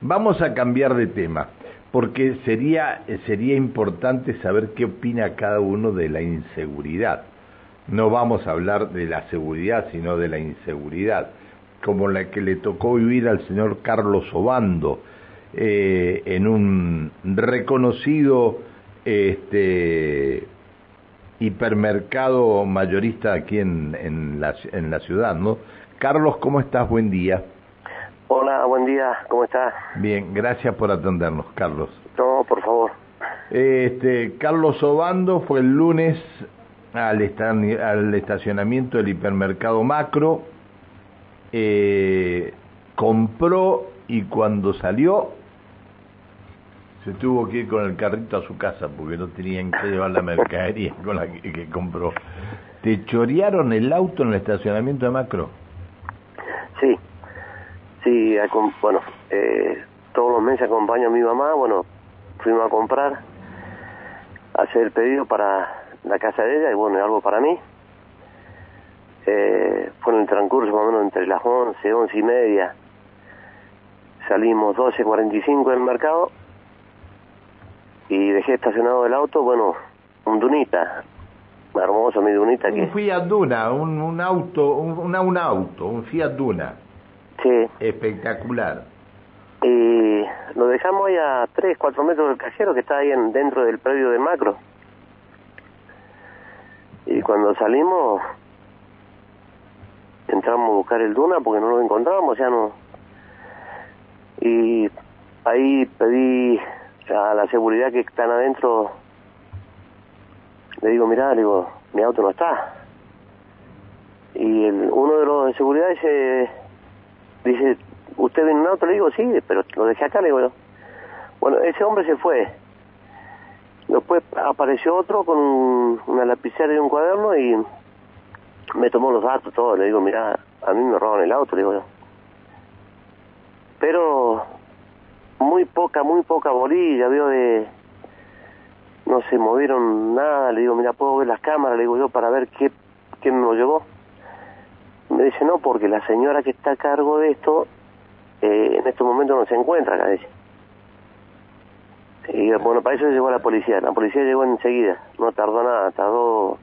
Vamos a cambiar de tema, porque sería, sería importante saber qué opina cada uno de la inseguridad. No vamos a hablar de la seguridad, sino de la inseguridad, como la que le tocó vivir al señor Carlos Obando eh, en un reconocido este, hipermercado mayorista aquí en, en, la, en la ciudad, ¿no? Carlos, ¿cómo estás? Buen día. Hola, buen día, ¿cómo estás? Bien, gracias por atendernos, Carlos. No, por favor. Este, Carlos Obando fue el lunes al, al estacionamiento del hipermercado Macro, eh, compró y cuando salió se tuvo que ir con el carrito a su casa porque no tenían que llevar la mercadería con la que, compró. ¿Te chorearon el auto en el estacionamiento de Macro? Sí, bueno, eh, todos los meses acompaño a mi mamá, bueno, fuimos a comprar, a hacer el pedido para la casa de ella y bueno, algo para mí. Eh, fue en el transcurso más o menos entre las 11, 11 y media. Salimos 12.45 del mercado y dejé estacionado el auto, bueno, un Dunita, hermoso mi Dunita. Un Fiat Duna, un, un auto, un, un auto, un Fiat Duna. Sí. Espectacular. Y lo dejamos ahí a 3, 4 metros del cajero que está ahí en, dentro del predio de Macro. Y cuando salimos, entramos a buscar el Duna porque no lo encontrábamos, ya no. Y ahí pedí a la seguridad que están adentro, le digo, mira, le digo, mi auto no está. Y el, uno de los de seguridad dice, dice, ¿usted viene en un auto? Le digo, sí, pero lo dejé acá, le digo yo. Bueno, ese hombre se fue. Después apareció otro con una lapicera y un cuaderno y me tomó los datos, todo. Le digo, mira, a mí me roban el auto, le digo yo. Pero muy poca, muy poca bolilla, vio de... No se movieron nada, le digo, mira, puedo ver las cámaras, le digo yo, para ver qué, quién me lo llevó. Me dice, no, porque la señora que está a cargo de esto, eh, en estos momentos no se encuentra acá, dice. Y bueno, para eso llegó la policía. La policía llegó enseguida, no tardó nada, tardó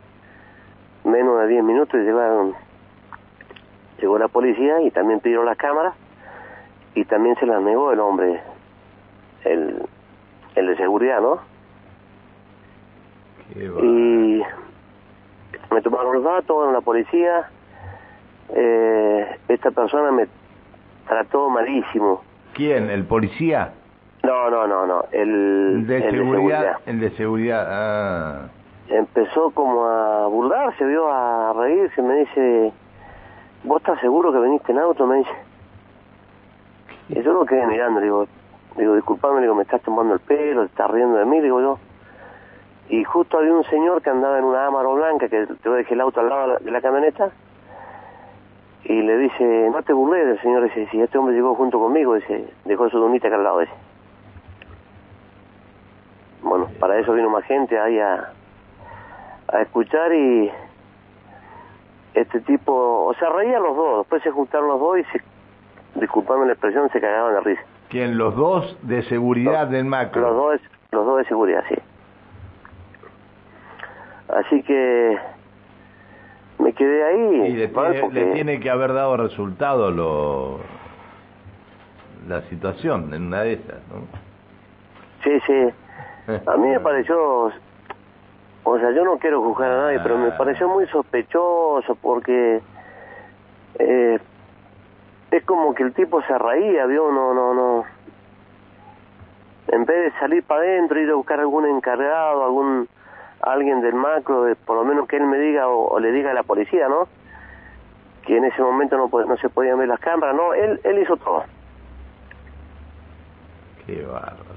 menos de 10 minutos y llegaron. Llegó la policía y también pidieron las cámaras y también se las negó el hombre, el, el de seguridad, ¿no? y me tomaron los datos, la policía, eh, esta persona me trató malísimo. ¿Quién? ¿El policía? No, no, no, no. El de, seguridad, El de seguridad. Ah. Empezó como a burlarse, vio a reírse. Me dice, ¿vos estás seguro que viniste en auto? Me dice. Y yo lo quedé mirando, digo, digo, disculpame, digo, me estás tomando el pelo, te estás riendo de mí, digo yo. Y justo había un señor que andaba en una Amaro blanca, que yo dejé el auto al lado de la camioneta, y le dice, no te burles del señor ese, si este hombre llegó junto conmigo, dice, dejó su donita acá al lado ese. Bueno, para eso vino más gente ahí a, a escuchar y este tipo, o sea, reían los dos, después se juntaron los dos y se, disculpame la expresión, se cagaban de risa. ¿Quién? ¿Los dos de seguridad del macro? Los dos, los dos de seguridad, sí. Así que me quedé ahí. Y le, tiene, le tiene que haber dado resultado lo, la situación en una de esas, ¿no? Sí, sí. A mí me pareció, o sea, yo no quiero juzgar a nadie, pero me ah. pareció muy sospechoso porque eh, es como que el tipo se reía, ¿vio? No, no, no. En vez de salir para adentro, ir a buscar algún encargado, algún alguien del macro, por lo menos que él me diga o, le diga a la policía, ¿no? Que en ese momento no, no se podían ver las cámaras, no, él, él hizo todo. Qué bárbaro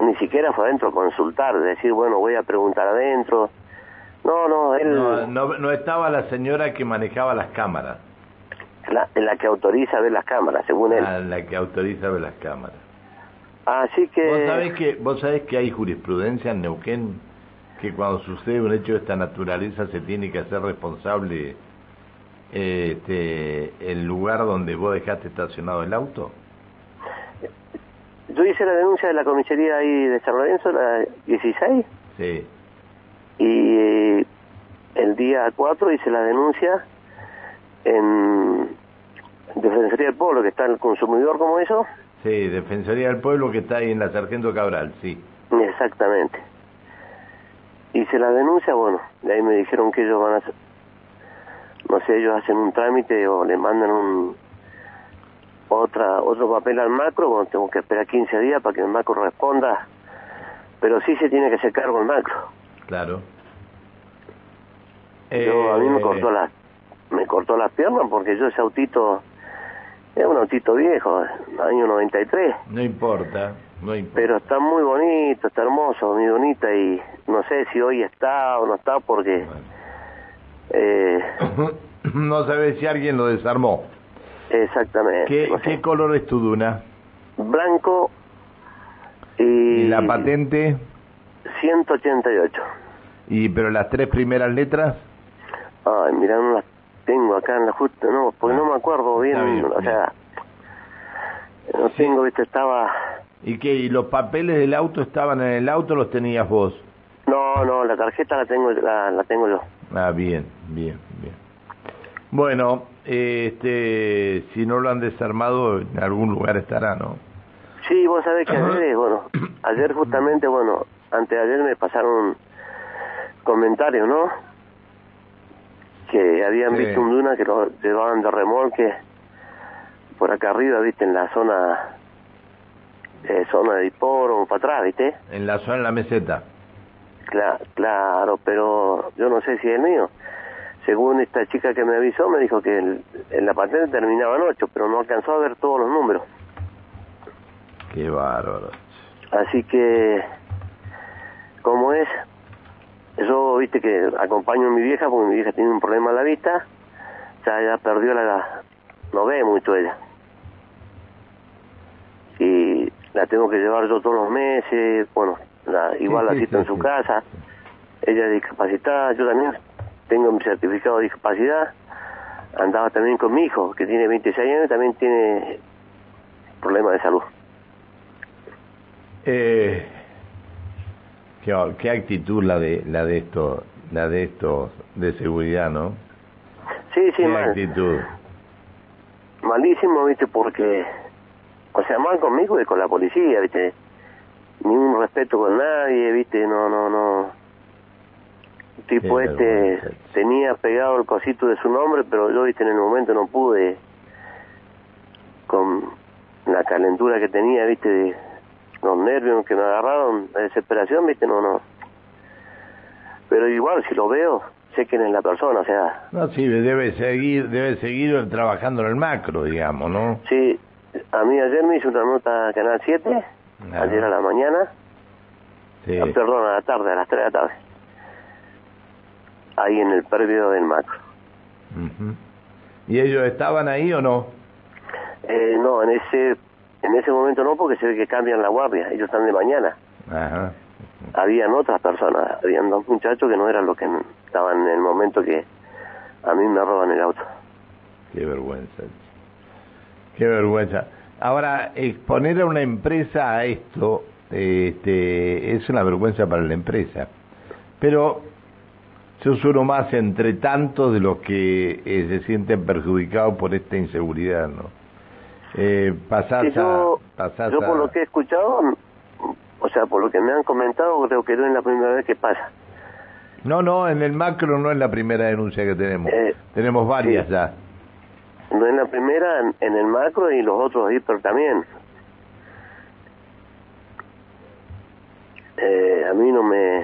ni siquiera fue adentro a consultar, decir, bueno, voy a preguntar adentro. No, no, él... No, no, estaba la señora que manejaba las cámaras. La, la que autoriza ver las cámaras, según él. Ah, la que autoriza ver las cámaras. Así que... ¿Vos sabés que, vos sabés que hay jurisprudencia en Neuquén que cuando sucede un hecho de esta naturaleza se tiene que hacer responsable este, el lugar donde vos dejaste estacionado el auto? hice la denuncia de la comisaría ahí de San Lorenzo, la 16. Sí. Y eh, el día 4 hice la denuncia en Defensoría del Pueblo, que está el consumidor como eso. Sí, Defensoría del Pueblo que está ahí en la Sargento Cabral, sí. Exactamente. Hice la denuncia, bueno, de ahí me dijeron que ellos van a hacer, no sé, ellos hacen un trámite o le mandan un otra otro papel al macro, bueno, tengo que esperar 15 días para que el macro responda, pero sí se tiene que hacer cargo el macro. Claro. Yo, a mí me Eh, cortó la me cortó las piernas porque yo ese autito es un autito viejo, año 93, No importa, no pero está muy bonito, está hermoso, muy bonita y no sé si hoy está o no está porque Bueno. eh, no sabes si alguien lo desarmó. exactamente ¿Qué, no sé. ¿Qué color es tu duna? blanco y, ¿Y la patente? 188. ¿Y pero las tres primeras letras? Ay, mira, no las tengo acá en la justa, no, porque Ah, no me acuerdo bien, o sea, no tengo, viste, estaba... ¿Y qué? ¿Y los papeles del auto estaban en el auto los tenías vos? No, no, la tarjeta la tengo, la, la tengo yo. Ah, bien, bien, bien. Bueno, este, si no lo han desarmado, en algún lugar estará, ¿no? Sí, vos sabés que ayer, bueno, ayer justamente, bueno, antes de ayer me pasaron comentarios, ¿no? Que habían Sí. visto un Duna que lo llevaban de remolque por acá arriba, viste, en la zona, eh, zona de hipódromo, para atrás, viste. En la zona de la meseta. Cla- claro, pero yo no sé si es mío. Según esta chica que me avisó, me dijo que el- en la patente terminaban ocho, pero no alcanzó a ver todos los números. Qué bárbaro. Así que, ¿cómo es? Yo, viste que acompaño a mi vieja porque mi vieja tiene un problema en la vista. Ya, ya perdió la... No ve mucho ella. Y la tengo que llevar yo todos los meses. Bueno, la, igual Sí, la sí, cito en su casa. Ella es discapacitada, yo también tengo mi certificado de discapacidad. Andaba también con mi hijo, que tiene 26 años también tiene problemas de salud. Eh, qué, qué actitud la de la de esto, la de estos de seguridad, ¿no? Sí, sí, qué mal. actitud. malísimo, viste, porque, o sea, mal conmigo y con la policía, viste, ningún respeto con nadie, viste, no, no, no. El tipo Qué este vergüenza. tenía pegado el cosito de su nombre, pero yo, viste, en el momento no pude, con la calentura que tenía, viste, de los nervios que me agarraron, la desesperación, viste, no, no. Pero igual, si lo veo, sé quién es la persona, o sea, No, sí, debe seguir, debe seguir trabajando en el macro, digamos, ¿no? Sí, a mí ayer me hizo una nota a Canal 7, Ajá. ayer a la mañana, Sí. ah, perdón, a la tarde, a las 3 de la tarde, ahí en el previo del macro. ¿Y ellos estaban ahí o no? Eh, no, en ese en ese momento no, porque se ve que cambian la guardia, ellos están de mañana. Ajá. Habían otras personas, habían dos muchachos que no eran los que estaban en el momento que a mí me roban el auto. Qué vergüenza. Qué vergüenza. Ahora, exponer a una empresa a esto este, es una vergüenza para la empresa. Pero yo soy uno más entre tantos de los que eh, se sienten perjudicados por esta inseguridad, ¿no? Eh, pasás yo, a... pasás yo por a- lo que he escuchado, o sea, por lo que me han comentado, creo que no es la primera vez que pasa. No, no, en el macro no es la primera denuncia que tenemos. Eh, tenemos varias sí. ya. No es la primera en, en el macro y los otros hiper también. Eh, a mí no me...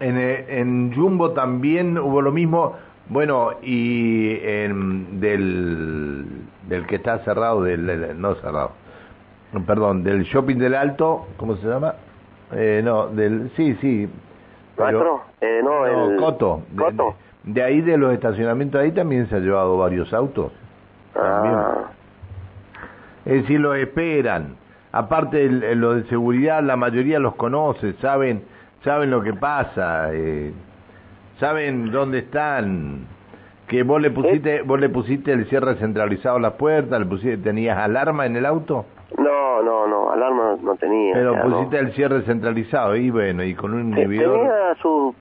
En, eh, en Jumbo también hubo lo mismo, bueno, y en, del, del que está cerrado, del, del- no cerrado, perdón, del shopping del Alto, ¿cómo se llama? Eh, no, del, sí, sí. pero- ¿Macro? Eh, no, el... Coto. De, Coto. de ahí de los estacionamientos, ahí también se ha llevado varios autos. También. Ah, Es decir, lo esperan. Aparte, el- el- lo de seguridad, la mayoría los conoce, saben, saben lo que pasa, eh, saben dónde están. Que vos le pusiste, vos le pusiste el cierre centralizado a las puertas, le pusiste, tenías alarma en el auto. No, no, no, alarma no tenía. Pero pusiste no. el cierre centralizado y bueno, y con un inhibidor... Tenía su,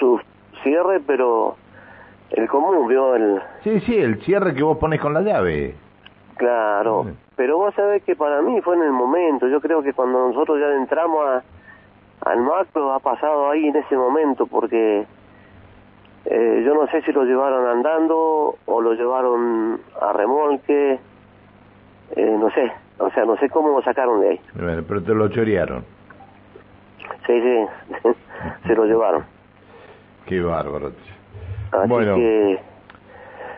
su cierre, pero el común vio el... Sí, sí, el cierre que vos pones con la llave. Claro, pero vos sabés que para mí fue en el momento, yo creo que cuando nosotros ya entramos a, al macro ha pasado ahí en ese momento, porque eh, yo no sé si lo llevaron andando o lo llevaron a remolque, eh, no sé, o sea, no sé cómo lo sacaron de ahí. Bueno, pero te lo chorearon. Sí, sí, se lo llevaron. Qué bárbaro. Así Bueno. que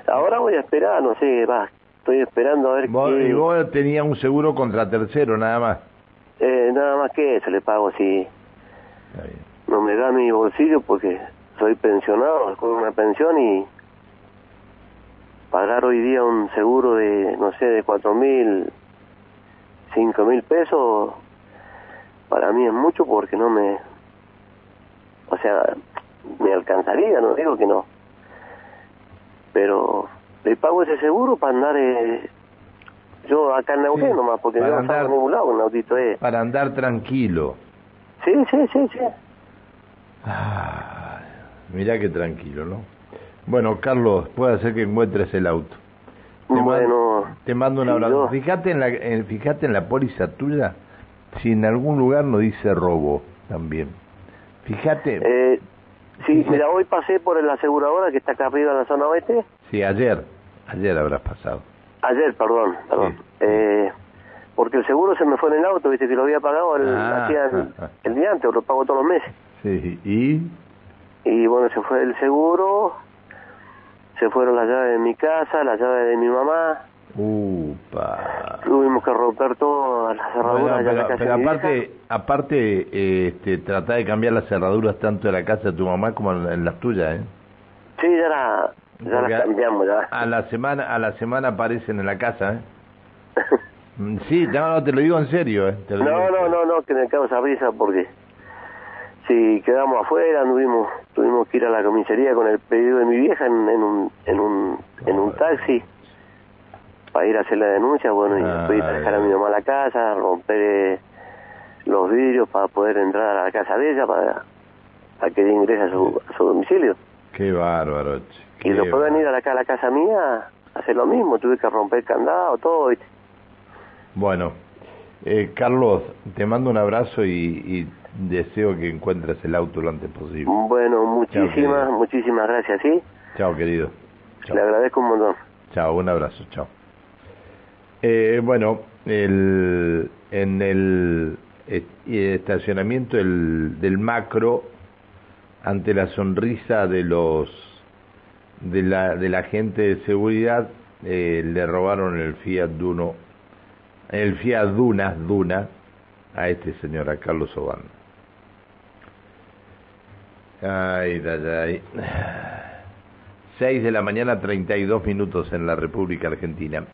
ahora voy a esperar, no sé, va, estoy esperando a ver Vos, qué... y vos tenías un seguro contra tercero, nada más. Eh, nada más que eso le pago si no me da mi bolsillo porque soy pensionado, con una pensión y pagar hoy día un seguro de, no sé, de cuatro mil, cinco mil pesos, para mí es mucho porque no me, o sea, me alcanzaría, no digo que no, pero le pago ese seguro para andar, eh, yo acá en Neuquén Sí, nomás, porque yo no salgo andar- a ningún lado, un autito es. Para andar tranquilo. Sí, sí, sí, sí. Ah, mirá qué tranquilo, ¿no? Bueno, Carlos, puede ser que encuentres el auto. Te Bueno, Te mando un sí, abrazo. yo- Fíjate en la, en- fíjate en la póliza tuya si en algún lugar no dice robo también. Fíjate, Eh, sí, mira, hoy pasé por la aseguradora que está acá arriba en la zona oeste. si ayer, ayer habrás pasado. Ayer, perdón, perdón. Sí. Eh, porque el seguro se me fue en el auto, viste, que lo había pagado el, Ah, hacía el, ah, ah. el día antes, lo pago todos los meses. Sí, y Y bueno, se fue el seguro, se fueron las llaves de mi casa, las llaves de mi mamá. Upa. Tuvimos que romper todas las cerraduras Bueno, en la pero, pero aparte, aparte eh, este, tratá de cambiar las cerraduras tanto de la casa de tu mamá como en, en las tuyas, ¿eh? Sí, ya, la, ya las cambiamos, ya. A la semana, a la semana aparecen en la casa, ¿eh? Mm, Sí, no, no, te lo digo en serio, ¿eh? Te lo digo No, en no, no, no, que me causa risa porque si quedamos afuera, tuvimos, tuvimos que ir a la comisaría con el pedido de mi vieja en, en un, en un, en un taxi para ir a hacer la denuncia, bueno, y Ah, después ir a dejar a mi mamá a la casa, romper eh, los vidrios para poder entrar a la casa de ella para, para que ella ingrese a su, a su domicilio. Qué bárbaro, che, Y qué después bárbaro. venir acá a la casa mía a hacer lo mismo, tuve que romper el candado, todo, ¿viste? Bueno, eh, Carlos, te mando un abrazo y, y deseo que encuentres el auto lo antes posible. Bueno, muchísimas, muchísimas gracias, ¿sí? Chao, querido. Chao. Le agradezco un montón. Chao, un abrazo, chao. Eh, bueno, el, en el est- estacionamiento del, del macro, ante la sonrisa de los de la, de la gente de seguridad, eh, le robaron el Fiat Duno, el Fiat Duna, Duna, a este señor, a Carlos Obán. Ay, ay, ay. 6 de la mañana, 32 minutos en la República Argentina.